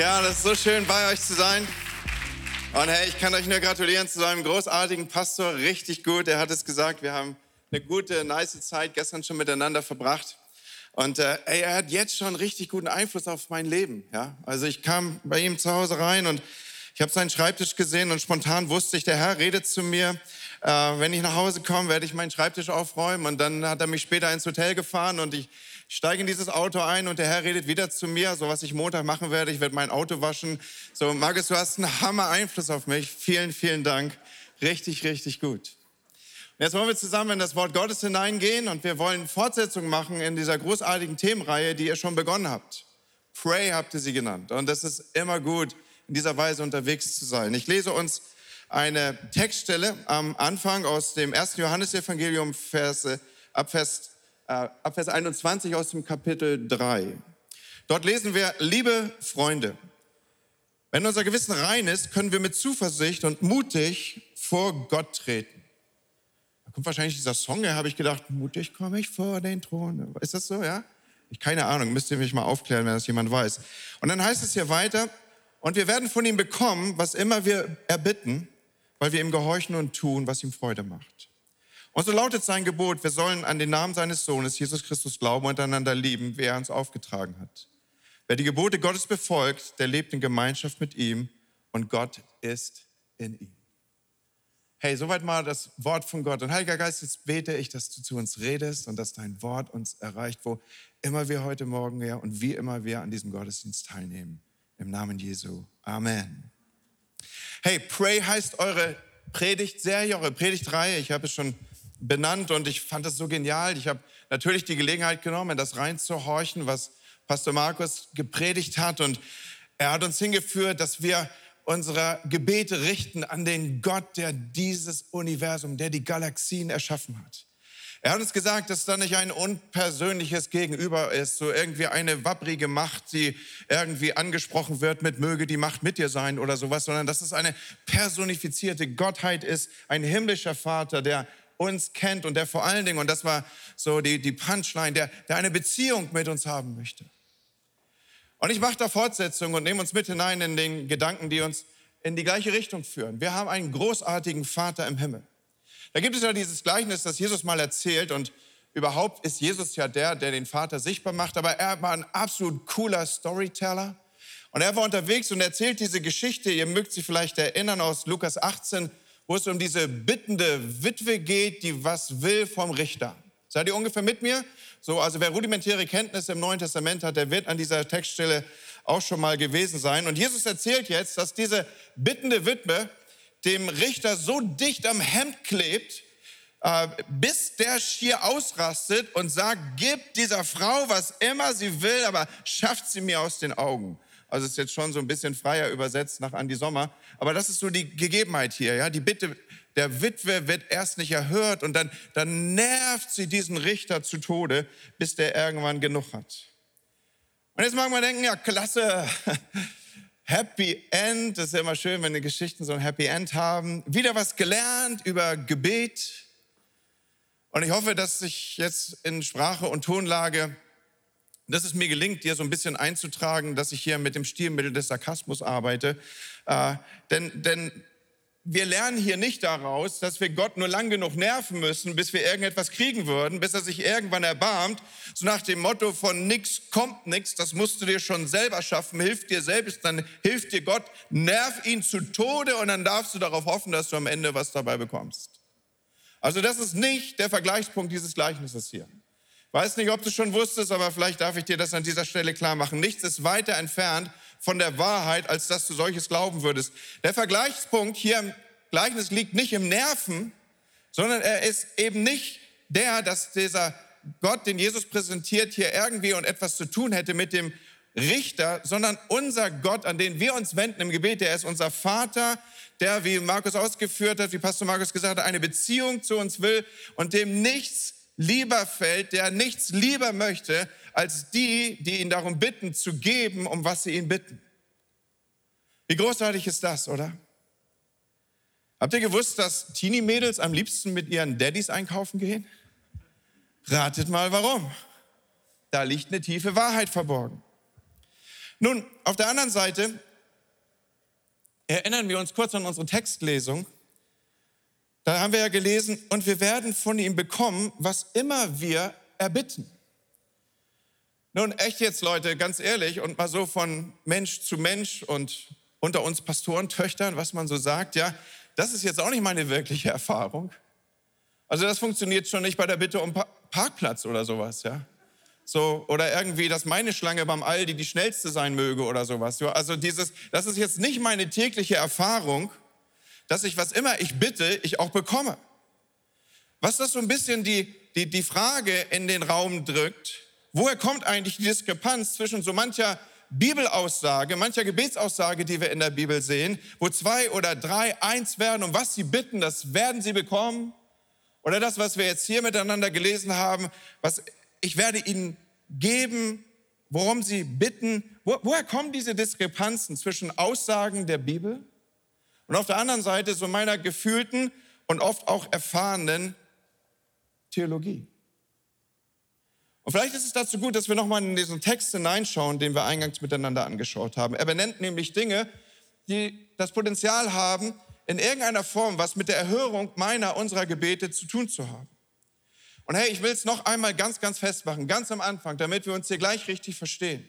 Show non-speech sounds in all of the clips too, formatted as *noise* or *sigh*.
Ja, das ist so schön, bei euch zu sein. Und hey, ich kann euch nur gratulieren zu seinem großartigen Pastor. Richtig gut. Er hat es gesagt, wir haben eine gute, nice Zeit gestern schon miteinander verbracht. Und äh, ey, er hat jetzt schon richtig guten Einfluss auf mein Leben. Ja? Also ich kam bei ihm zu Hause rein und ich habe seinen Schreibtisch gesehen und spontan wusste ich, der Herr redet zu mir. Äh, wenn ich nach Hause komme, werde ich meinen Schreibtisch aufräumen. Und dann hat er mich später ins Hotel gefahren und ich ich steige in dieses Auto ein und der Herr redet wieder zu mir, so was ich Montag machen werde. Ich werde mein Auto waschen. So, Markus, du hast einen Hammer Einfluss auf mich. Vielen, vielen Dank. Richtig, richtig gut. Und jetzt wollen wir zusammen in das Wort Gottes hineingehen und wir wollen Fortsetzung machen in dieser großartigen Themenreihe, die ihr schon begonnen habt. Pray habt ihr sie genannt. Und es ist immer gut, in dieser Weise unterwegs zu sein. Ich lese uns eine Textstelle am Anfang aus dem ersten Johannesevangelium, Verse, ab Vers ab Vers 21 aus dem Kapitel 3. Dort lesen wir, liebe Freunde, wenn unser Gewissen rein ist, können wir mit Zuversicht und mutig vor Gott treten. Da kommt wahrscheinlich dieser Song, da habe ich gedacht, mutig komme ich vor den Thron. Ist das so, ja? Ich keine Ahnung, müsst ihr mich mal aufklären, wenn das jemand weiß. Und dann heißt es hier weiter, und wir werden von ihm bekommen, was immer wir erbitten, weil wir ihm gehorchen und tun, was ihm Freude macht. Und so lautet sein Gebot, wir sollen an den Namen seines Sohnes, Jesus Christus, glauben und einander lieben, wie er uns aufgetragen hat. Wer die Gebote Gottes befolgt, der lebt in Gemeinschaft mit ihm und Gott ist in ihm. Hey, soweit mal das Wort von Gott. Und Heiliger Geist, jetzt bete ich, dass du zu uns redest und dass dein Wort uns erreicht, wo immer wir heute Morgen ja und wie immer wir an diesem Gottesdienst teilnehmen. Im Namen Jesu. Amen. Hey, Pray heißt eure Predigtserie, eure Predigtreihe. Ich habe es schon benannt und ich fand das so genial. Ich habe natürlich die Gelegenheit genommen, in das reinzuhorchen, was Pastor Markus gepredigt hat und er hat uns hingeführt, dass wir unsere Gebete richten an den Gott, der dieses Universum, der die Galaxien erschaffen hat. Er hat uns gesagt, dass da nicht ein unpersönliches Gegenüber ist, so irgendwie eine wabbrige Macht, die irgendwie angesprochen wird mit möge die Macht mit dir sein oder sowas, sondern dass es eine personifizierte Gottheit ist, ein himmlischer Vater, der uns kennt und der vor allen Dingen, und das war so die, die Punchline, der, der eine Beziehung mit uns haben möchte. Und ich mache da Fortsetzung und nehme uns mit hinein in den Gedanken, die uns in die gleiche Richtung führen. Wir haben einen großartigen Vater im Himmel. Da gibt es ja dieses Gleichnis, das Jesus mal erzählt und überhaupt ist Jesus ja der, der den Vater sichtbar macht, aber er war ein absolut cooler Storyteller. Und er war unterwegs und erzählt diese Geschichte, ihr mögt sie vielleicht erinnern aus Lukas 18, wo es um diese bittende Witwe geht, die was will vom Richter. Seid ihr ungefähr mit mir? So, also wer rudimentäre Kenntnisse im Neuen Testament hat, der wird an dieser Textstelle auch schon mal gewesen sein. Und Jesus erzählt jetzt, dass diese bittende Witwe dem Richter so dicht am Hemd klebt, äh, bis der schier ausrastet und sagt, gib dieser Frau was immer sie will, aber schafft sie mir aus den Augen. Also ist jetzt schon so ein bisschen freier übersetzt nach Andi Sommer. Aber das ist so die Gegebenheit hier. Ja? Die Bitte der Witwe wird erst nicht erhört und dann, dann nervt sie diesen Richter zu Tode, bis der irgendwann genug hat. Und jetzt mag man denken, ja klasse, *laughs* Happy End. Das ist ja immer schön, wenn die Geschichten so ein Happy End haben. Wieder was gelernt über Gebet. Und ich hoffe, dass ich jetzt in Sprache und Tonlage dass es mir gelingt, dir so ein bisschen einzutragen, dass ich hier mit dem Stilmittel des Sarkasmus arbeite. Äh, denn, denn wir lernen hier nicht daraus, dass wir Gott nur lang genug nerven müssen, bis wir irgendetwas kriegen würden, bis er sich irgendwann erbarmt. So nach dem Motto von nix kommt nix, das musst du dir schon selber schaffen, hilf dir selbst, dann hilft dir Gott, nerv ihn zu Tode und dann darfst du darauf hoffen, dass du am Ende was dabei bekommst. Also das ist nicht der Vergleichspunkt dieses Gleichnisses hier. Weiß nicht, ob du schon wusstest, aber vielleicht darf ich dir das an dieser Stelle klar machen. Nichts ist weiter entfernt von der Wahrheit, als dass du solches glauben würdest. Der Vergleichspunkt hier im Gleichnis liegt nicht im Nerven, sondern er ist eben nicht der, dass dieser Gott, den Jesus präsentiert, hier irgendwie und etwas zu tun hätte mit dem Richter, sondern unser Gott, an den wir uns wenden im Gebet, der ist unser Vater, der, wie Markus ausgeführt hat, wie Pastor Markus gesagt hat, eine Beziehung zu uns will und dem nichts lieber fällt, der nichts lieber möchte, als die, die ihn darum bitten, zu geben, um was sie ihn bitten. Wie großartig ist das, oder? Habt ihr gewusst, dass Teenie-Mädels am liebsten mit ihren Daddys einkaufen gehen? Ratet mal warum. Da liegt eine tiefe Wahrheit verborgen. Nun, auf der anderen Seite erinnern wir uns kurz an unsere Textlesung. Da haben wir ja gelesen, und wir werden von ihm bekommen, was immer wir erbitten. Nun, echt jetzt, Leute, ganz ehrlich und mal so von Mensch zu Mensch und unter uns Pastorentöchtern, was man so sagt, ja, das ist jetzt auch nicht meine wirkliche Erfahrung. Also das funktioniert schon nicht bei der Bitte um Parkplatz oder sowas, ja. So, oder irgendwie, dass meine Schlange beim Aldi die schnellste sein möge oder sowas. Also dieses, das ist jetzt nicht meine tägliche Erfahrung, dass ich, was immer ich bitte, ich auch bekomme. Was das so ein bisschen die, die, die Frage in den Raum drückt, woher kommt eigentlich die Diskrepanz zwischen so mancher Bibelaussage, mancher Gebetsaussage, die wir in der Bibel sehen, wo zwei oder drei eins werden und was sie bitten, das werden sie bekommen. Oder das, was wir jetzt hier miteinander gelesen haben, was ich werde ihnen geben, worum sie bitten. Wo, woher kommen diese Diskrepanzen zwischen Aussagen der Bibel und auf der anderen Seite so meiner gefühlten und oft auch erfahrenen Theologie? Und vielleicht ist es dazu gut, dass wir nochmal in diesen Text hineinschauen, den wir eingangs miteinander angeschaut haben. Er benennt nämlich Dinge, die das Potenzial haben, in irgendeiner Form was mit der Erhörung meiner, unserer Gebete zu tun zu haben. Und hey, ich will es noch einmal ganz, ganz festmachen, ganz am Anfang, damit wir uns hier gleich richtig verstehen.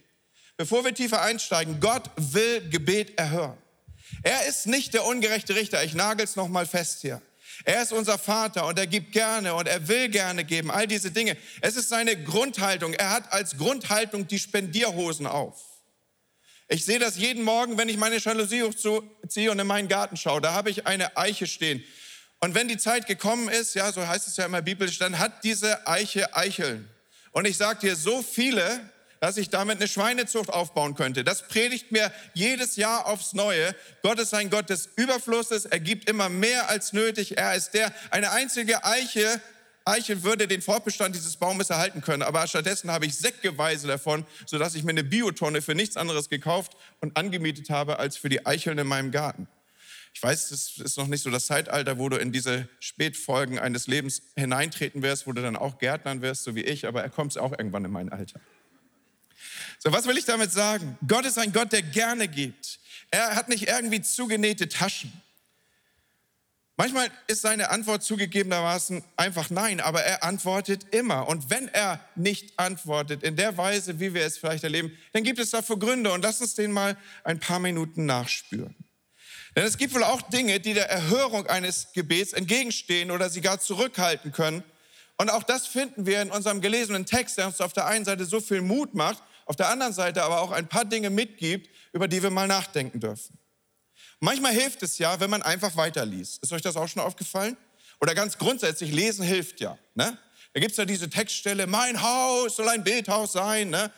Bevor wir tiefer einsteigen, Gott will Gebet erhören. Er ist nicht der ungerechte Richter. Ich nagel es noch mal fest hier. Er ist unser Vater und er gibt gerne und er will gerne geben. All diese Dinge. Es ist seine Grundhaltung. Er hat als Grundhaltung die Spendierhosen auf. Ich sehe das jeden Morgen, wenn ich meine Jalousie hochziehe und in meinen Garten schaue. Da habe ich eine Eiche stehen. Und wenn die Zeit gekommen ist, ja, so heißt es ja immer biblisch, dann hat diese Eiche Eicheln. Und ich sage dir, so viele, dass ich damit eine Schweinezucht aufbauen könnte. Das predigt mir jedes Jahr aufs Neue. Gott ist ein Gott des Überflusses. Er gibt immer mehr als nötig. Er ist der, eine einzige Eiche, Eiche würde den Fortbestand dieses Baumes erhalten können. Aber stattdessen habe ich säckeweise davon, sodass ich mir eine Biotonne für nichts anderes gekauft und angemietet habe als für die Eicheln in meinem Garten. Ich weiß, das ist noch nicht so das Zeitalter, wo du in diese Spätfolgen eines Lebens hineintreten wirst, wo du dann auch Gärtnern wirst, so wie ich, aber er kommt auch irgendwann in mein Alter. So, was will ich damit sagen? Gott ist ein Gott, der gerne gibt. Er hat nicht irgendwie zugenähte Taschen. Manchmal ist seine Antwort zugegebenermaßen einfach nein, aber er antwortet immer. Und wenn er nicht antwortet in der Weise, wie wir es vielleicht erleben, dann gibt es dafür Gründe und lass uns den mal ein paar Minuten nachspüren. Denn es gibt wohl auch Dinge, die der Erhörung eines Gebets entgegenstehen oder sie gar zurückhalten können. Und auch das finden wir in unserem gelesenen Text, der uns auf der einen Seite so viel Mut macht, auf der anderen Seite aber auch ein paar Dinge mitgibt, über die wir mal nachdenken dürfen. Manchmal hilft es ja, wenn man einfach weiterliest. Ist euch das auch schon aufgefallen? Oder ganz grundsätzlich, lesen hilft ja. Ne? Da gibt es ja diese Textstelle, mein Haus soll ein Bildhaus sein. Ne?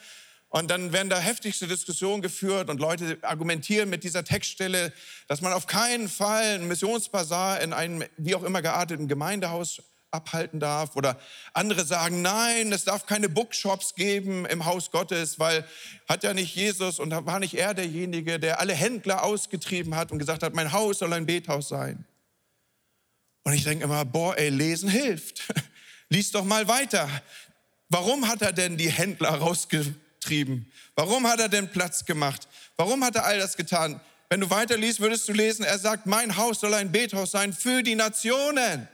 Und dann werden da heftigste Diskussionen geführt und Leute argumentieren mit dieser Textstelle, dass man auf keinen Fall einen Missionsbasar in einem wie auch immer gearteten Gemeindehaus abhalten darf. Oder andere sagen, nein, es darf keine Bookshops geben im Haus Gottes, weil hat ja nicht Jesus und war nicht er derjenige, der alle Händler ausgetrieben hat und gesagt hat, mein Haus soll ein Bethaus sein. Und ich denke immer, boah, ey, lesen hilft. *laughs* Lies doch mal weiter. Warum hat er denn die Händler rausgetrieben? getrieben? Warum hat er denn Platz gemacht? Warum hat er all das getan? Wenn du weiterliest, würdest du lesen, er sagt, mein Haus soll ein Bethaus sein für die Nationen.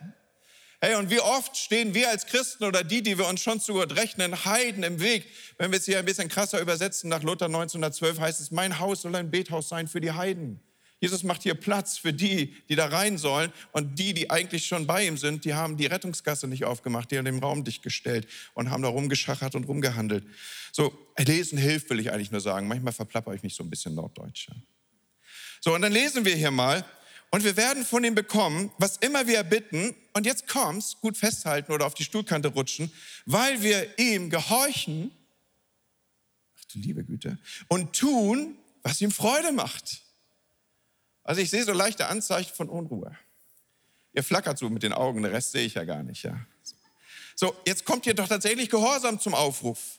Hey, und wie oft stehen wir als Christen oder die, die wir uns schon zu Gott rechnen, Heiden im Weg? Wenn wir es hier ein bisschen krasser übersetzen, nach Luther 1912 heißt es, mein Haus soll ein Bethaus sein für die Heiden. Jesus macht hier Platz für die, die da rein sollen. Und die, die eigentlich schon bei ihm sind, die haben die Rettungsgasse nicht aufgemacht, die haben den Raum dicht gestellt und haben da rumgeschachert und rumgehandelt. So, lesen hilft, will ich eigentlich nur sagen. Manchmal verplapper ich mich so ein bisschen norddeutsch. So, und dann lesen wir hier mal. Und wir werden von ihm bekommen, was immer wir bitten. Und jetzt kommt's, gut festhalten oder auf die Stuhlkante rutschen, weil wir ihm gehorchen. Ach du liebe Güte. Und tun, was ihm Freude macht. Also ich sehe so leichte Anzeichen von Unruhe. Ihr flackert so mit den Augen, den Rest sehe ich ja gar nicht. Ja. So, jetzt kommt hier doch tatsächlich Gehorsam zum Aufruf.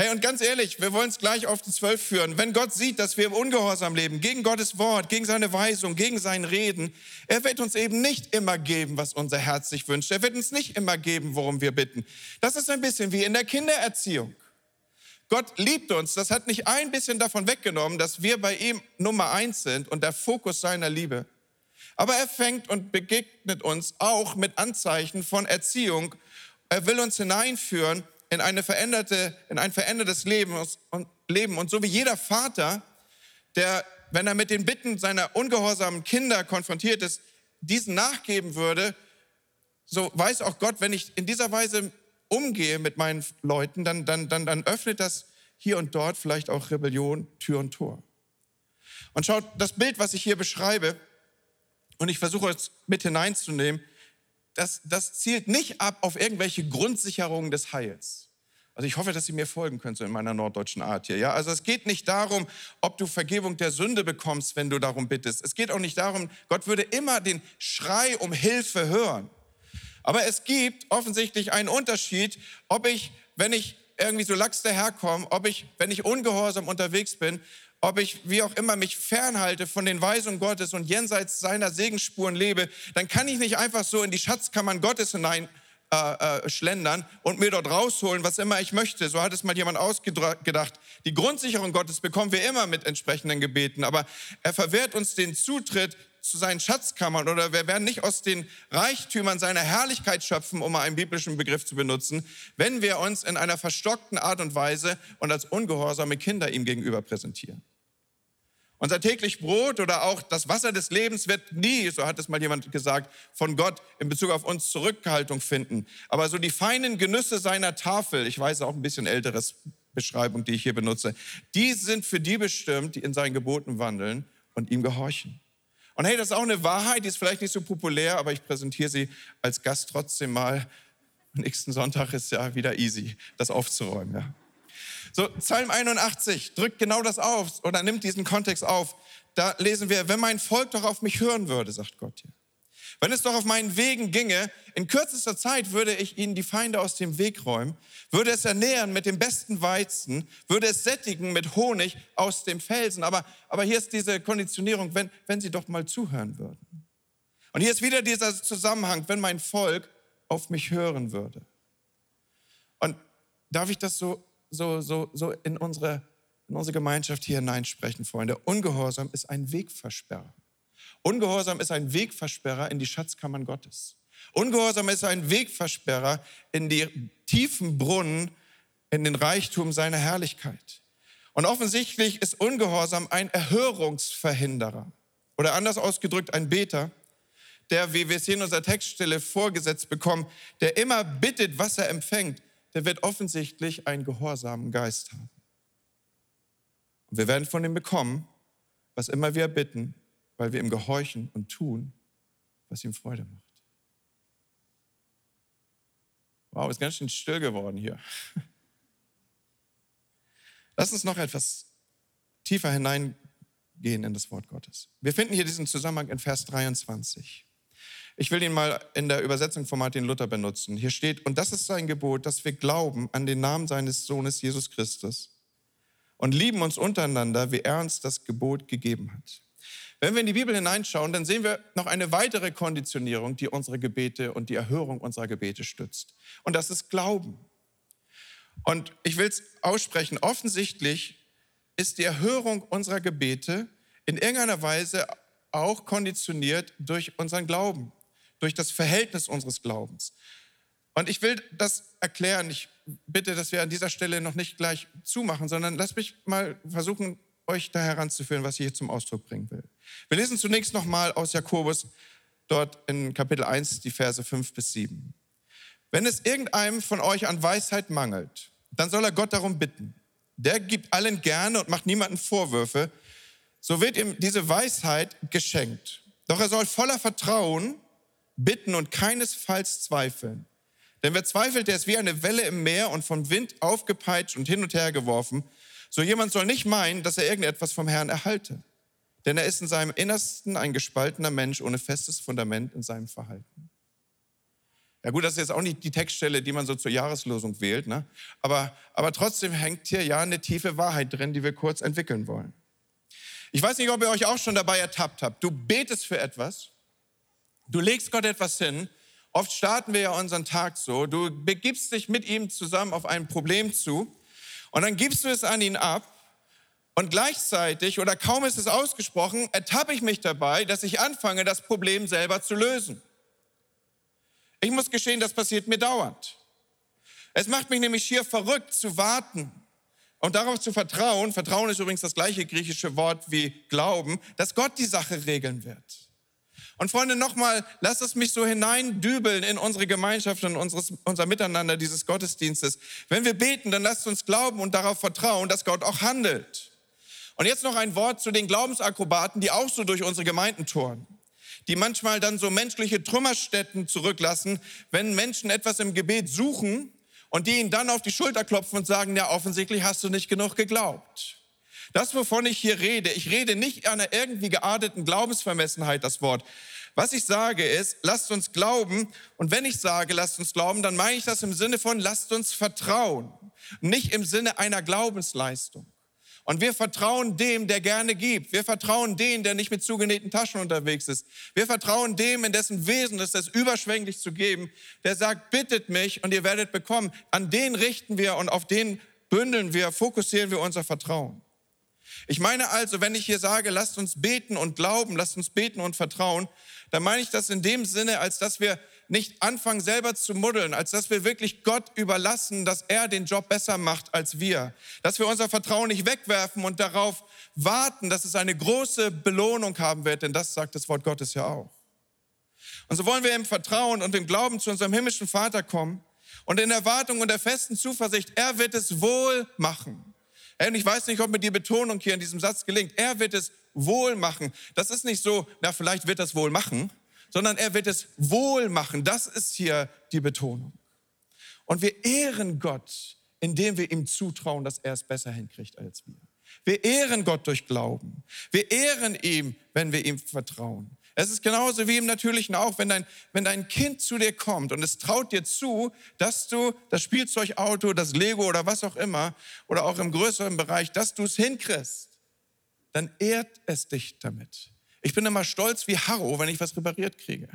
Hey, und ganz ehrlich, wir wollen es gleich auf die Zwölf führen. Wenn Gott sieht, dass wir im Ungehorsam leben, gegen Gottes Wort, gegen seine Weisung, gegen sein Reden, er wird uns eben nicht immer geben, was unser Herz sich wünscht. Er wird uns nicht immer geben, worum wir bitten. Das ist ein bisschen wie in der Kindererziehung. Gott liebt uns. Das hat nicht ein bisschen davon weggenommen, dass wir bei ihm Nummer eins sind und der Fokus seiner Liebe. Aber er fängt und begegnet uns auch mit Anzeichen von Erziehung. Er will uns hineinführen in, eine veränderte, in ein verändertes Leben und, Leben. und so wie jeder Vater, der, wenn er mit den Bitten seiner ungehorsamen Kinder konfrontiert ist, diesen nachgeben würde, so weiß auch Gott, wenn ich in dieser Weise umgehe mit meinen Leuten, dann, dann, dann, dann öffnet das hier und dort vielleicht auch Rebellion, Tür und Tor. Und schaut, das Bild, was ich hier beschreibe, und ich versuche es mit hineinzunehmen, das, das zielt nicht ab auf irgendwelche Grundsicherungen des Heils. Also ich hoffe, dass Sie mir folgen können so in meiner norddeutschen Art hier. Ja, also es geht nicht darum, ob du Vergebung der Sünde bekommst, wenn du darum bittest. Es geht auch nicht darum, Gott würde immer den Schrei um Hilfe hören. Aber es gibt offensichtlich einen Unterschied, ob ich, wenn ich irgendwie so lax daherkomme, ob ich, wenn ich ungehorsam unterwegs bin, ob ich wie auch immer mich fernhalte von den Weisungen Gottes und jenseits seiner Segensspuren lebe, dann kann ich nicht einfach so in die Schatzkammern Gottes hinein äh, äh, schlendern und mir dort rausholen, was immer ich möchte. So hat es mal jemand ausgedacht. Die Grundsicherung Gottes bekommen wir immer mit entsprechenden Gebeten, aber er verwehrt uns den Zutritt zu seinen Schatzkammern oder wir werden nicht aus den Reichtümern seiner Herrlichkeit schöpfen, um mal einen biblischen Begriff zu benutzen, wenn wir uns in einer verstockten Art und Weise und als ungehorsame Kinder ihm gegenüber präsentieren. Unser täglich Brot oder auch das Wasser des Lebens wird nie, so hat es mal jemand gesagt, von Gott in Bezug auf uns Zurückhaltung finden. Aber so die feinen Genüsse seiner Tafel, ich weiß auch ein bisschen älteres Beschreibung, die ich hier benutze, die sind für die bestimmt, die in seinen Geboten wandeln und ihm gehorchen. Und hey, das ist auch eine Wahrheit, die ist vielleicht nicht so populär, aber ich präsentiere sie als Gast trotzdem mal. Nächsten Sonntag ist ja wieder easy, das aufzuräumen. Ja. So, Psalm 81 drückt genau das auf oder nimmt diesen Kontext auf. Da lesen wir, wenn mein Volk doch auf mich hören würde, sagt Gott hier. Wenn es doch auf meinen Wegen ginge, in kürzester Zeit würde ich ihnen die Feinde aus dem Weg räumen, würde es ernähren mit dem besten Weizen, würde es sättigen mit Honig aus dem Felsen. Aber, aber hier ist diese Konditionierung, wenn, wenn sie doch mal zuhören würden. Und hier ist wieder dieser Zusammenhang, wenn mein Volk auf mich hören würde. Und darf ich das so so, so, so in, unsere, in unsere Gemeinschaft hier hineinsprechen, Freunde. Ungehorsam ist ein Wegversperrer. Ungehorsam ist ein Wegversperrer in die Schatzkammern Gottes. Ungehorsam ist ein Wegversperrer in die tiefen Brunnen, in den Reichtum seiner Herrlichkeit. Und offensichtlich ist Ungehorsam ein Erhörungsverhinderer. Oder anders ausgedrückt ein Beter, der, wie wir es hier in unserer Textstelle vorgesetzt bekommen, der immer bittet, was er empfängt, der wird offensichtlich einen gehorsamen Geist haben. Und wir werden von ihm bekommen, was immer wir bitten, weil wir ihm gehorchen und tun, was ihm Freude macht. Wow, ist ganz schön still geworden hier. *laughs* Lass uns noch etwas tiefer hineingehen in das Wort Gottes. Wir finden hier diesen Zusammenhang in Vers 23. Ich will ihn mal in der Übersetzung von Martin Luther benutzen. Hier steht, und das ist sein Gebot, dass wir glauben an den Namen seines Sohnes Jesus Christus und lieben uns untereinander, wie er uns das Gebot gegeben hat. Wenn wir in die Bibel hineinschauen, dann sehen wir noch eine weitere Konditionierung, die unsere Gebete und die Erhörung unserer Gebete stützt. Und das ist Glauben. Und ich will es aussprechen, offensichtlich ist die Erhörung unserer Gebete in irgendeiner Weise auch konditioniert durch unseren Glauben durch das Verhältnis unseres Glaubens. Und ich will das erklären. Ich bitte, dass wir an dieser Stelle noch nicht gleich zumachen, sondern lasst mich mal versuchen, euch da heranzuführen, was ich hier zum Ausdruck bringen will. Wir lesen zunächst nochmal aus Jakobus, dort in Kapitel 1, die Verse 5 bis 7. Wenn es irgendeinem von euch an Weisheit mangelt, dann soll er Gott darum bitten. Der gibt allen gerne und macht niemanden Vorwürfe. So wird ihm diese Weisheit geschenkt. Doch er soll voller Vertrauen bitten und keinesfalls zweifeln. Denn wer zweifelt, der ist wie eine Welle im Meer und vom Wind aufgepeitscht und hin und her geworfen. So jemand soll nicht meinen, dass er irgendetwas vom Herrn erhalte. Denn er ist in seinem Innersten ein gespaltener Mensch ohne festes Fundament in seinem Verhalten. Ja gut, das ist jetzt auch nicht die Textstelle, die man so zur Jahreslosung wählt, ne? aber, aber trotzdem hängt hier ja eine tiefe Wahrheit drin, die wir kurz entwickeln wollen. Ich weiß nicht, ob ihr euch auch schon dabei ertappt habt. Du betest für etwas Du legst Gott etwas hin. Oft starten wir ja unseren Tag so. Du begibst dich mit ihm zusammen auf ein Problem zu. Und dann gibst du es an ihn ab und gleichzeitig, oder kaum ist es ausgesprochen, ertappe ich mich dabei, dass ich anfange, das Problem selber zu lösen. Ich muss gestehen, das passiert mir dauernd. Es macht mich nämlich schier verrückt zu warten und darauf zu vertrauen. Vertrauen ist übrigens das gleiche griechische Wort wie Glauben, dass Gott die Sache regeln wird. Und Freunde, nochmal, lasst es mich so hineindübeln in unsere Gemeinschaft und unseres, unser Miteinander dieses Gottesdienstes. Wenn wir beten, dann lasst uns glauben und darauf vertrauen, dass Gott auch handelt. Und jetzt noch ein Wort zu den Glaubensakrobaten, die auch so durch unsere Gemeinden touren die manchmal dann so menschliche Trümmerstätten zurücklassen, wenn Menschen etwas im Gebet suchen und die ihnen dann auf die Schulter klopfen und sagen, ja, offensichtlich hast du nicht genug geglaubt. Das, wovon ich hier rede, ich rede nicht einer irgendwie gearteten Glaubensvermessenheit, das Wort. Was ich sage ist, lasst uns glauben. Und wenn ich sage, lasst uns glauben, dann meine ich das im Sinne von, lasst uns vertrauen. Nicht im Sinne einer Glaubensleistung. Und wir vertrauen dem, der gerne gibt. Wir vertrauen dem, der nicht mit zugenähten Taschen unterwegs ist. Wir vertrauen dem, in dessen Wesen ist es überschwänglich zu geben, der sagt, bittet mich und ihr werdet bekommen. An den richten wir und auf den bündeln wir, fokussieren wir unser Vertrauen. Ich meine also, wenn ich hier sage, lasst uns beten und glauben, lasst uns beten und vertrauen, dann meine ich das in dem Sinne, als dass wir nicht anfangen selber zu muddeln, als dass wir wirklich Gott überlassen, dass er den Job besser macht als wir. Dass wir unser Vertrauen nicht wegwerfen und darauf warten, dass es eine große Belohnung haben wird, denn das sagt das Wort Gottes ja auch. Und so wollen wir im Vertrauen und im Glauben zu unserem himmlischen Vater kommen und in Erwartung und der festen Zuversicht, er wird es wohl machen. Und ich weiß nicht, ob mir die Betonung hier in diesem Satz gelingt. Er wird es wohl machen. Das ist nicht so, na, vielleicht wird das wohl machen, sondern er wird es wohl machen. Das ist hier die Betonung. Und wir ehren Gott, indem wir ihm zutrauen, dass er es besser hinkriegt als wir. Wir ehren Gott durch Glauben. Wir ehren ihm, wenn wir ihm vertrauen. Es ist genauso wie im Natürlichen auch, wenn dein, wenn dein Kind zu dir kommt und es traut dir zu, dass du das Spielzeugauto, das Lego oder was auch immer, oder auch im größeren Bereich, dass du es hinkriegst, dann ehrt es dich damit. Ich bin immer stolz wie Harro, wenn ich was repariert kriege.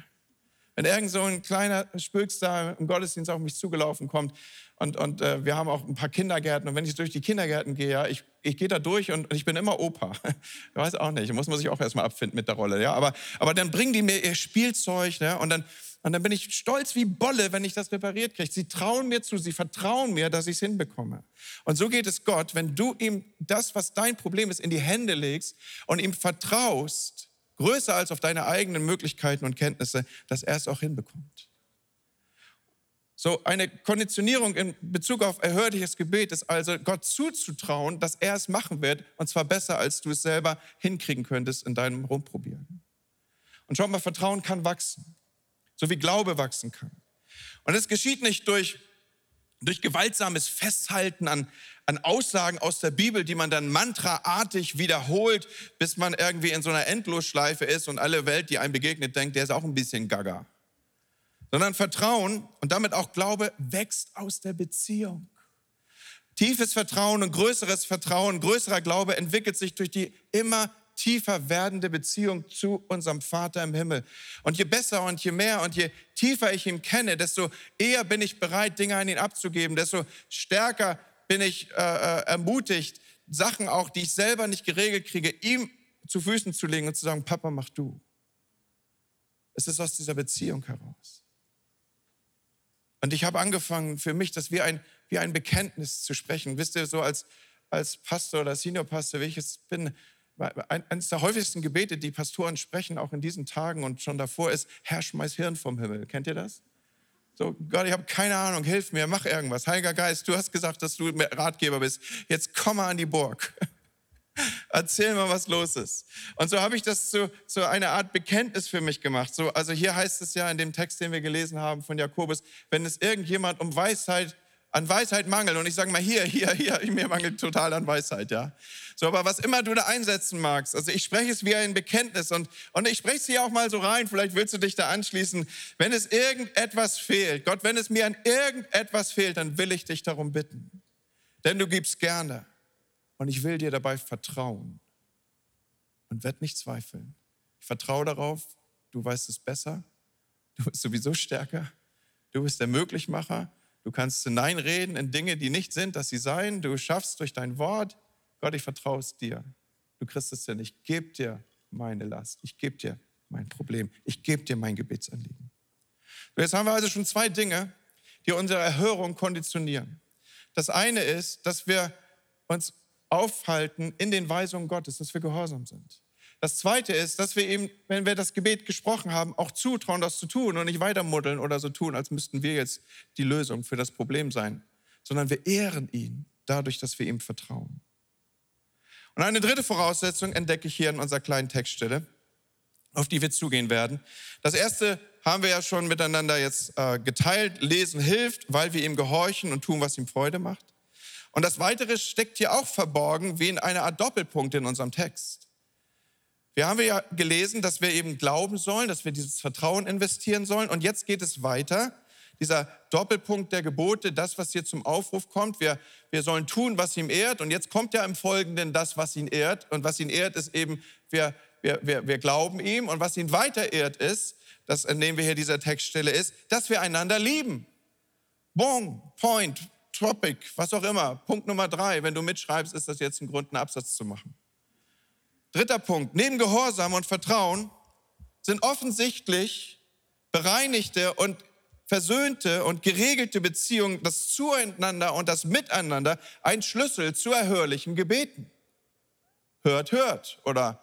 Wenn irgend so ein kleiner Spöks im Gottesdienst auf mich zugelaufen kommt und, und äh, wir haben auch ein paar Kindergärten und wenn ich durch die Kindergärten gehe, ja, ich, ich gehe da durch und, ich bin immer Opa. Ich *laughs* weiß auch nicht, muss man sich auch erstmal abfinden mit der Rolle, ja, aber, aber dann bringen die mir ihr Spielzeug ne? und, dann, und dann bin ich stolz wie Bolle, wenn ich das repariert kriege. Sie trauen mir zu, sie vertrauen mir, dass ich es hinbekomme. Und so geht es Gott, wenn du ihm das, was dein Problem ist, in die Hände legst und ihm vertraust, größer als auf deine eigenen Möglichkeiten und Kenntnisse, dass er es auch hinbekommt. So eine Konditionierung in Bezug auf erhörliches Gebet ist also Gott zuzutrauen, dass er es machen wird und zwar besser, als du es selber hinkriegen könntest in deinem Rumprobieren. Und schau mal, Vertrauen kann wachsen, so wie Glaube wachsen kann. Und es geschieht nicht durch durch gewaltsames Festhalten an, an Aussagen aus der Bibel, die man dann mantraartig wiederholt, bis man irgendwie in so einer Endlosschleife ist und alle Welt, die einem begegnet, denkt, der ist auch ein bisschen gaga. Sondern Vertrauen und damit auch Glaube wächst aus der Beziehung. Tiefes Vertrauen und größeres Vertrauen, größerer Glaube entwickelt sich durch die immer tiefer werdende Beziehung zu unserem Vater im Himmel. Und je besser und je mehr und je tiefer ich ihn kenne, desto eher bin ich bereit, Dinge an ihn abzugeben, desto stärker bin ich äh, äh, ermutigt, Sachen auch, die ich selber nicht geregelt kriege, ihm zu Füßen zu legen und zu sagen, Papa, mach du. Es ist aus dieser Beziehung heraus. Und ich habe angefangen, für mich das wie ein, wie ein Bekenntnis zu sprechen. Wisst ihr, so als, als Pastor oder Seniorpastor, wie ich es bin, eines der häufigsten Gebete, die Pastoren sprechen, auch in diesen Tagen und schon davor, ist, Herr, schmeiß Hirn vom Himmel. Kennt ihr das? So, Gott, ich habe keine Ahnung, hilf mir, mach irgendwas. Heiliger Geist, du hast gesagt, dass du Ratgeber bist. Jetzt komm mal an die Burg. Erzähl mal, was los ist. Und so habe ich das zu, zu einer Art Bekenntnis für mich gemacht. So, also hier heißt es ja in dem Text, den wir gelesen haben von Jakobus, wenn es irgendjemand um Weisheit an Weisheit mangelt. Und ich sage mal, hier, hier, hier, *laughs* mir mangelt total an Weisheit, ja. So, aber was immer du da einsetzen magst, also ich spreche es wie ein Bekenntnis und, und ich spreche es hier auch mal so rein, vielleicht willst du dich da anschließen. Wenn es irgendetwas fehlt, Gott, wenn es mir an irgendetwas fehlt, dann will ich dich darum bitten. Denn du gibst gerne und ich will dir dabei vertrauen und werd nicht zweifeln. Ich vertraue darauf, du weißt es besser, du bist sowieso stärker, du bist der Möglichmacher Du kannst hineinreden in Dinge, die nicht sind, dass sie seien. Du schaffst durch dein Wort. Gott, ich vertraue es dir. Du kriegst es denn. Ich gebe dir meine Last. Ich gebe dir mein Problem. Ich gebe dir mein Gebetsanliegen. Jetzt haben wir also schon zwei Dinge, die unsere Erhörung konditionieren. Das eine ist, dass wir uns aufhalten in den Weisungen Gottes, dass wir gehorsam sind. Das zweite ist, dass wir eben, wenn wir das Gebet gesprochen haben, auch zutrauen, das zu tun und nicht weitermuddeln oder so tun, als müssten wir jetzt die Lösung für das Problem sein, sondern wir ehren ihn dadurch, dass wir ihm vertrauen. Und eine dritte Voraussetzung entdecke ich hier in unserer kleinen Textstelle, auf die wir zugehen werden. Das erste haben wir ja schon miteinander jetzt äh, geteilt. Lesen hilft, weil wir ihm gehorchen und tun, was ihm Freude macht. Und das Weitere steckt hier auch verborgen wie in einer Art Doppelpunkt in unserem Text. Wir haben ja gelesen, dass wir eben glauben sollen, dass wir dieses Vertrauen investieren sollen. Und jetzt geht es weiter. Dieser Doppelpunkt der Gebote, das, was hier zum Aufruf kommt. Wir, wir sollen tun, was ihm ehrt. Und jetzt kommt ja im Folgenden das, was ihn ehrt. Und was ihn ehrt, ist eben, wir, wir, wir, wir glauben ihm. Und was ihn weiter ehrt, ist, das entnehmen wir hier dieser Textstelle, ist, dass wir einander lieben. Bon, Point, Topic, was auch immer. Punkt Nummer drei. Wenn du mitschreibst, ist das jetzt ein Grund, einen Absatz zu machen. Dritter Punkt. Neben Gehorsam und Vertrauen sind offensichtlich bereinigte und versöhnte und geregelte Beziehungen, das Zueinander und das Miteinander ein Schlüssel zu erhörlichen Gebeten. Hört, hört. Oder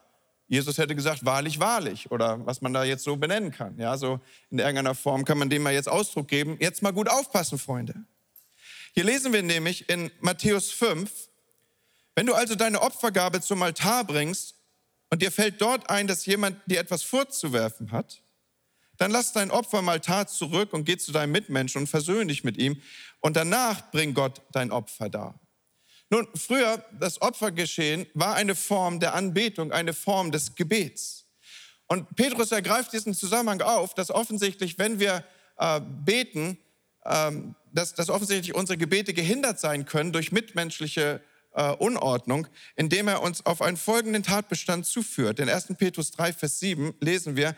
Jesus hätte gesagt, wahrlich, wahrlich. Oder was man da jetzt so benennen kann. Ja, so in irgendeiner Form kann man dem mal jetzt Ausdruck geben. Jetzt mal gut aufpassen, Freunde. Hier lesen wir nämlich in Matthäus 5, wenn du also deine Opfergabe zum Altar bringst und dir fällt dort ein, dass jemand dir etwas vorzuwerfen hat, dann lass dein Opfer mal Tat zurück und geh zu deinem Mitmenschen und versöhn dich mit ihm und danach bring Gott dein Opfer dar. Nun, früher, das Opfergeschehen war eine Form der Anbetung, eine Form des Gebets. Und Petrus ergreift diesen Zusammenhang auf, dass offensichtlich, wenn wir äh, beten, dass, dass offensichtlich unsere Gebete gehindert sein können durch mitmenschliche äh, Unordnung, indem er uns auf einen folgenden Tatbestand zuführt. In 1. Petrus 3, Vers 7 lesen wir,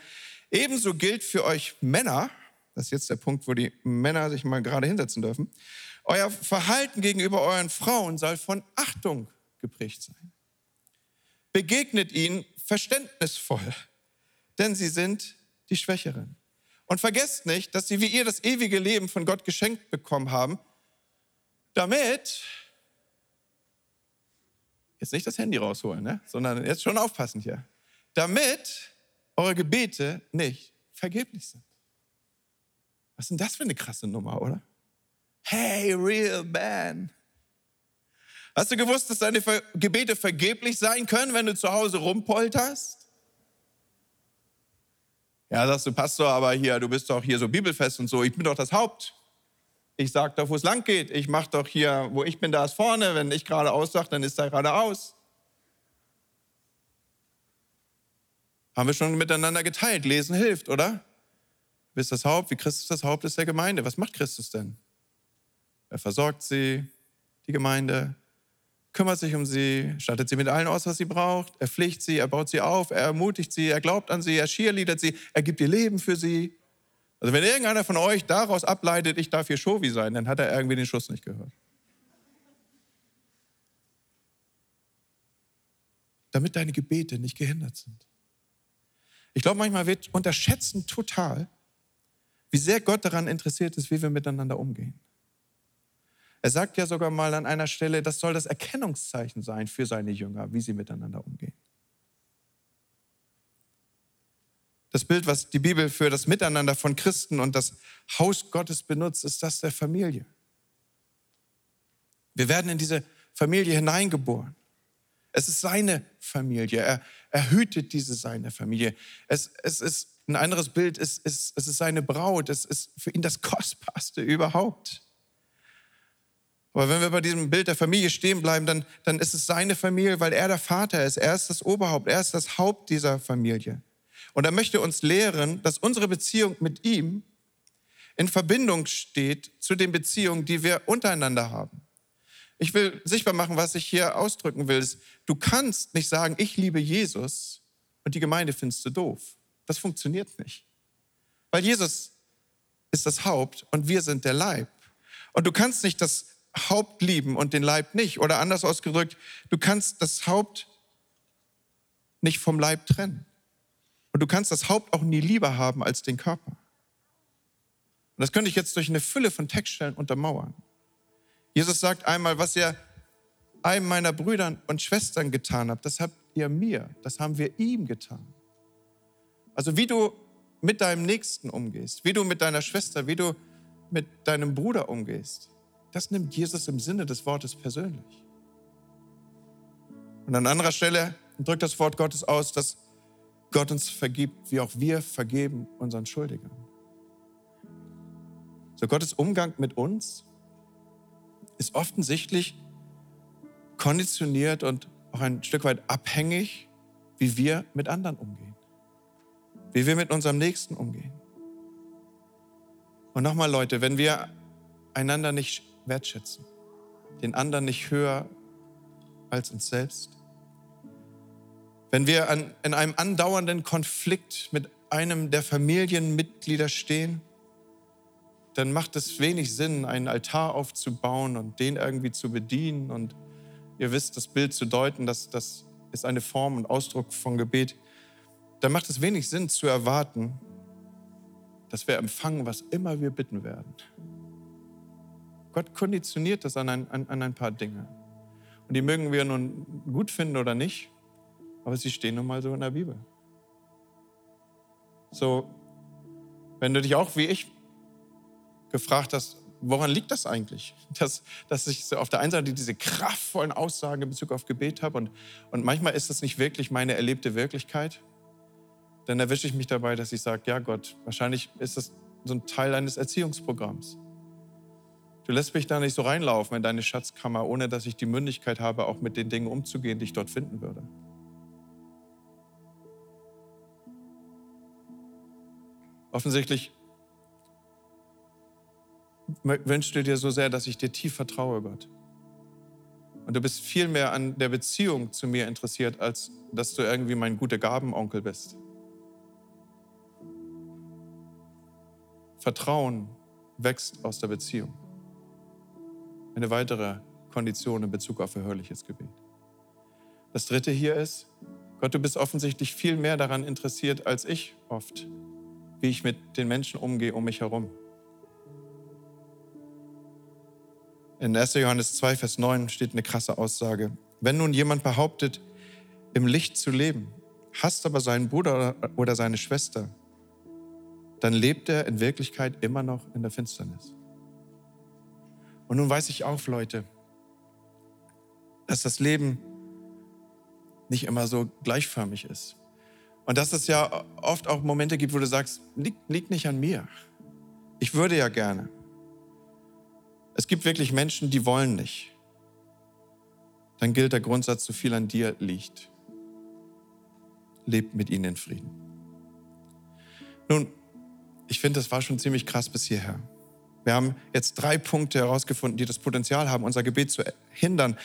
ebenso gilt für euch Männer, das ist jetzt der Punkt, wo die Männer sich mal gerade hinsetzen dürfen, euer Verhalten gegenüber euren Frauen soll von Achtung geprägt sein. Begegnet ihnen verständnisvoll, denn sie sind die Schwächeren. Und vergesst nicht, dass sie wie ihr das ewige Leben von Gott geschenkt bekommen haben, damit Jetzt nicht das Handy rausholen, ne? sondern jetzt schon aufpassen hier. Damit eure Gebete nicht vergeblich sind. Was ist denn das für eine krasse Nummer, oder? Hey, real man. Hast du gewusst, dass deine Gebete vergeblich sein können, wenn du zu Hause rumpolterst? Ja, sagst du, Pastor, aber hier, du bist doch hier so bibelfest und so, ich bin doch das Haupt. Ich sage doch, wo es lang geht. Ich mache doch hier, wo ich bin, da ist vorne. Wenn ich geradeaus sage, dann ist da geradeaus. Haben wir schon miteinander geteilt. Lesen hilft, oder? Du bist das Haupt, wie Christus das Haupt ist der Gemeinde. Was macht Christus denn? Er versorgt sie, die Gemeinde, kümmert sich um sie, stattet sie mit allen aus, was sie braucht, er pflegt sie, er baut sie auf, er ermutigt sie, er glaubt an sie, er cheerleadert sie, er gibt ihr Leben für sie. Also wenn irgendeiner von euch daraus ableitet, ich darf hier Shovi sein, dann hat er irgendwie den Schuss nicht gehört. Damit deine Gebete nicht gehindert sind. Ich glaube, manchmal wird unterschätzen total, wie sehr Gott daran interessiert ist, wie wir miteinander umgehen. Er sagt ja sogar mal an einer Stelle, das soll das Erkennungszeichen sein für seine Jünger, wie sie miteinander umgehen. Das Bild, was die Bibel für das Miteinander von Christen und das Haus Gottes benutzt, ist das der Familie. Wir werden in diese Familie hineingeboren. Es ist seine Familie. Er, er hütet diese seine Familie. Es, es ist ein anderes Bild, es, es, es ist seine Braut. Es ist für ihn das Kostbarste überhaupt. Aber wenn wir bei diesem Bild der Familie stehen bleiben, dann, dann ist es seine Familie, weil er der Vater ist. Er ist das Oberhaupt. Er ist das Haupt dieser Familie. Und er möchte uns lehren, dass unsere Beziehung mit ihm in Verbindung steht zu den Beziehungen, die wir untereinander haben. Ich will sichtbar machen, was ich hier ausdrücken will. Du kannst nicht sagen, ich liebe Jesus und die Gemeinde findest du doof. Das funktioniert nicht. Weil Jesus ist das Haupt und wir sind der Leib. Und du kannst nicht das Haupt lieben und den Leib nicht. Oder anders ausgedrückt, du kannst das Haupt nicht vom Leib trennen. Und du kannst das Haupt auch nie lieber haben als den Körper. Und das könnte ich jetzt durch eine Fülle von Textstellen untermauern. Jesus sagt einmal, was ihr einem meiner Brüder und Schwestern getan habt, das habt ihr mir, das haben wir ihm getan. Also wie du mit deinem Nächsten umgehst, wie du mit deiner Schwester, wie du mit deinem Bruder umgehst, das nimmt Jesus im Sinne des Wortes persönlich. Und an anderer Stelle drückt das Wort Gottes aus, dass Gott uns vergibt, wie auch wir vergeben unseren Schuldigern. So Gottes Umgang mit uns ist offensichtlich konditioniert und auch ein Stück weit abhängig, wie wir mit anderen umgehen, wie wir mit unserem Nächsten umgehen. Und nochmal Leute, wenn wir einander nicht wertschätzen, den anderen nicht höher als uns selbst, wenn wir an, in einem andauernden Konflikt mit einem der Familienmitglieder stehen, dann macht es wenig Sinn, einen Altar aufzubauen und den irgendwie zu bedienen. Und ihr wisst, das Bild zu deuten, das, das ist eine Form und Ausdruck von Gebet. Dann macht es wenig Sinn zu erwarten, dass wir empfangen, was immer wir bitten werden. Gott konditioniert das an ein, an, an ein paar Dinge. Und die mögen wir nun gut finden oder nicht. Aber sie stehen nun mal so in der Bibel. So, wenn du dich auch wie ich gefragt hast, woran liegt das eigentlich? *laughs* Dass, dass ich so auf der einen Seite diese kraftvollen Aussagen in Bezug auf Gebet habe und, und manchmal ist das nicht wirklich meine erlebte Wirklichkeit. Dann erwische ich mich dabei, dass ich sage, ja Gott, wahrscheinlich ist das so ein Teil eines Erziehungsprogramms. Du lässt mich da nicht so reinlaufen in deine Schatzkammer, ohne dass ich die Mündigkeit habe, auch mit den Dingen umzugehen, die ich dort finden würde. Offensichtlich wünschst du dir so sehr, dass ich dir tief vertraue, Gott. Und du bist viel mehr an der Beziehung zu mir interessiert, als dass du irgendwie mein guter Gabenonkel bist. Vertrauen wächst aus der Beziehung. Eine weitere Kondition in Bezug auf erhörliches Gebet. Das dritte hier ist, Gott, du bist offensichtlich viel mehr daran interessiert als ich oft wie ich mit den Menschen umgehe um mich herum. In 1. Johannes 2, Vers 9 steht eine krasse Aussage. Wenn nun jemand behauptet, im Licht zu leben, hasst aber seinen Bruder oder seine Schwester, dann lebt er in Wirklichkeit immer noch in der Finsternis. Und nun weiß ich auch, Leute, dass das Leben nicht immer so gleichförmig ist. Und dass es ja oft auch Momente gibt, wo du sagst, liegt, liegt nicht an mir. Ich würde ja gerne. Es gibt wirklich Menschen, die wollen nicht. Dann gilt der Grundsatz, so viel an dir liegt. Lebt mit ihnen in Frieden. Nun, ich finde, das war schon ziemlich krass bis hierher. Wir haben jetzt drei Punkte herausgefunden, die das Potenzial haben, unser Gebet zu hindern.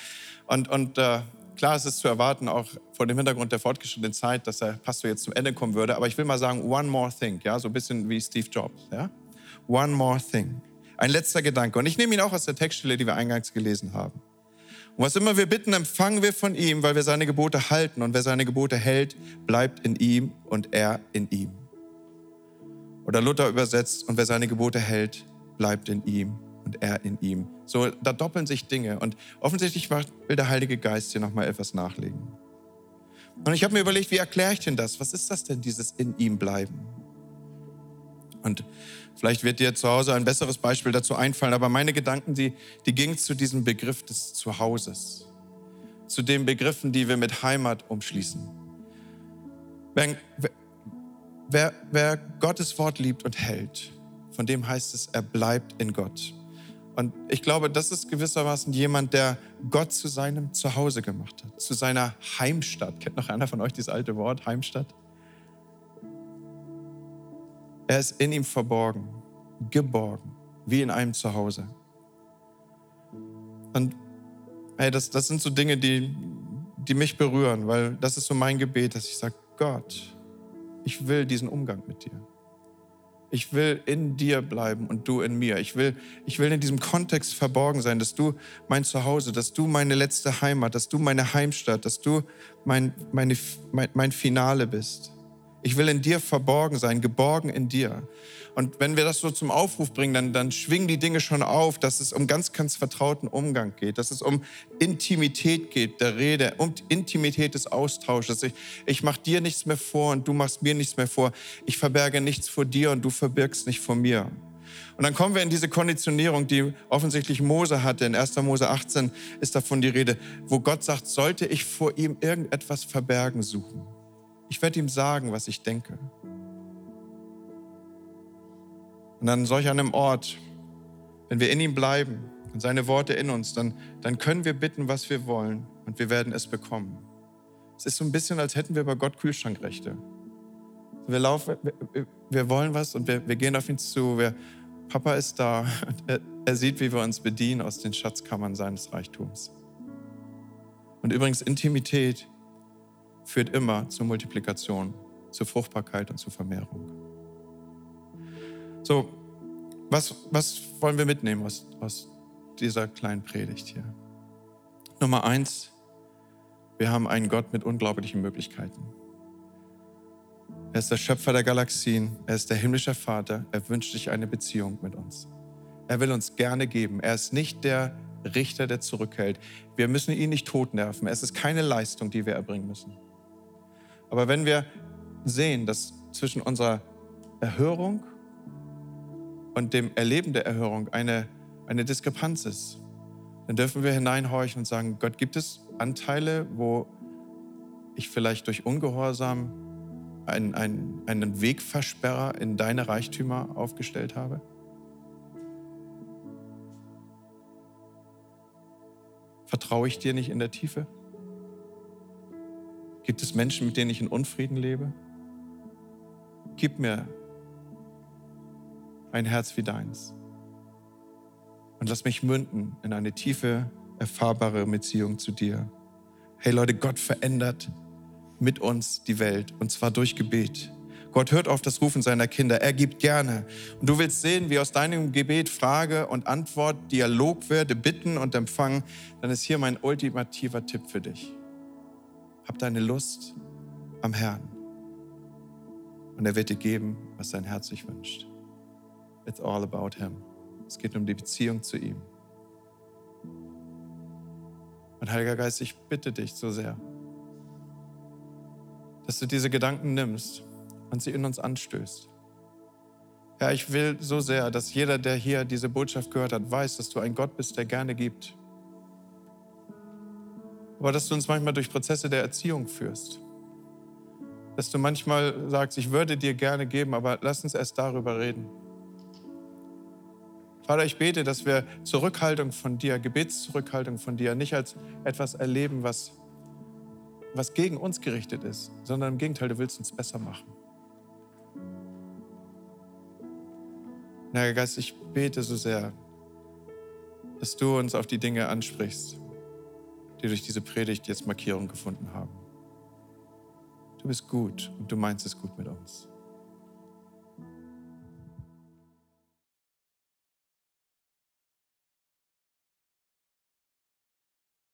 Und, und äh, Klar, es zu erwarten, auch vor dem Hintergrund der fortgeschrittenen Zeit, dass der Pastor jetzt zum Ende kommen würde. Aber ich will mal sagen, one more thing, ja, so ein bisschen wie Steve Jobs, ja. One more thing. Ein letzter Gedanke. Und ich nehme ihn auch aus der Textstelle, die wir eingangs gelesen haben. Und was immer wir bitten, empfangen wir von ihm, weil wir seine Gebote halten. Und wer seine Gebote hält, bleibt in ihm und er in ihm. Oder Luther übersetzt, und wer seine Gebote hält, bleibt in ihm und er in ihm. So, da doppeln sich Dinge. Und offensichtlich will der Heilige Geist hier nochmal etwas nachlegen. Und ich habe mir überlegt, wie erkläre ich denn das? Was ist das denn, dieses in ihm bleiben? Und vielleicht wird dir zu Hause ein besseres Beispiel dazu einfallen, aber meine Gedanken, die, die gingen zu diesem Begriff des Zuhauses, zu den Begriffen, die wir mit Heimat umschließen. Wer, wer, wer Gottes Wort liebt und hält, von dem heißt es, er bleibt in Gott. Und ich glaube, das ist gewissermaßen jemand, der Gott zu seinem Zuhause gemacht hat, zu seiner Heimstatt. Kennt noch einer von euch dieses alte Wort, Heimstatt? Er ist in ihm verborgen, geborgen, wie in einem Zuhause. Und hey, das, das sind so Dinge, die, die mich berühren, weil das ist so mein Gebet, dass ich sage, Gott, ich will diesen Umgang mit dir. Ich will in dir bleiben und du in mir. Ich will, ich will in diesem Kontext verborgen sein, dass du mein Zuhause, dass du meine letzte Heimat, dass du meine Heimstatt, dass du mein, meine, mein, mein Finale bist. Ich will in dir verborgen sein, geborgen in dir. Und wenn wir das so zum Aufruf bringen, dann, dann schwingen die Dinge schon auf, dass es um ganz, ganz vertrauten Umgang geht, dass es um Intimität geht, der Rede, um Intimität des Austausches. Ich, ich mache dir nichts mehr vor und du machst mir nichts mehr vor. Ich verberge nichts vor dir und du verbirgst nicht vor mir. Und dann kommen wir in diese Konditionierung, die offensichtlich Mose hatte. In 1. Mose 18 ist davon die Rede, wo Gott sagt, sollte ich vor ihm irgendetwas verbergen suchen. Ich werde ihm sagen, was ich denke. Und an solch einem Ort, wenn wir in ihm bleiben und seine Worte in uns, dann, dann können wir bitten, was wir wollen und wir werden es bekommen. Es ist so ein bisschen, als hätten wir bei Gott Kühlschrankrechte. Wir laufen, wir, wir wollen was und wir, wir, gehen auf ihn zu. Wir, Papa ist da. *laughs* Er, er sieht, wie wir uns bedienen aus den Schatzkammern seines Reichtums. Und übrigens, Intimität führt immer zur Multiplikation, zur Fruchtbarkeit und zur Vermehrung. So, was, was wollen wir mitnehmen aus, aus dieser kleinen Predigt hier? Nummer eins, wir haben einen Gott mit unglaublichen Möglichkeiten. Er ist der Schöpfer der Galaxien, er ist der himmlische Vater, er wünscht sich eine Beziehung mit uns. Er will uns gerne geben. Er ist nicht der Richter, der zurückhält. Wir müssen ihn nicht totnerven. Es ist keine Leistung, die wir erbringen müssen. Aber wenn wir sehen, dass zwischen unserer Erhörung und dem Erleben der Erhörung eine, eine Diskrepanz ist, dann dürfen wir hineinhorchen und sagen, Gott, gibt es Anteile, wo ich vielleicht durch Ungehorsam einen, einen, einen Wegversperrer in deine Reichtümer aufgestellt habe? Vertraue ich dir nicht in der Tiefe? Gibt es Menschen, mit denen ich in Unfrieden lebe? Gib mir ein Herz wie deins. Und lass mich münden in eine tiefe, erfahrbare Beziehung zu dir. Hey Leute, Gott verändert mit uns die Welt und zwar durch Gebet. Gott hört auf das Rufen seiner Kinder. Er gibt gerne. Und du willst sehen, wie aus deinem Gebet Frage und Antwort, Dialog wird, Bitten und Empfang, dann ist hier mein ultimativer Tipp für dich. Hab deine Lust am Herrn. Und er wird dir geben, was dein Herz sich wünscht. It's all about Him. Es geht um die Beziehung zu ihm. Und Heiliger Geist, ich bitte dich so sehr, dass du diese Gedanken nimmst und sie in uns anstößt. Ja, ich will so sehr, dass jeder, der hier diese Botschaft gehört hat, weiß, dass du ein Gott bist, der gerne gibt. Aber dass du uns manchmal durch Prozesse der Erziehung führst. Dass du manchmal sagst, ich würde dir gerne geben, aber lass uns erst darüber reden. Vater, ich bete, dass wir Zurückhaltung von dir, Gebetszurückhaltung von dir, nicht als etwas erleben, was, was gegen uns gerichtet ist, sondern im Gegenteil, du willst uns besser machen. Herr Geist, ich bete so sehr, dass du uns auf die Dinge ansprichst, die durch diese Predigt jetzt Markierung gefunden haben. Du bist gut und du meinst es gut mit uns.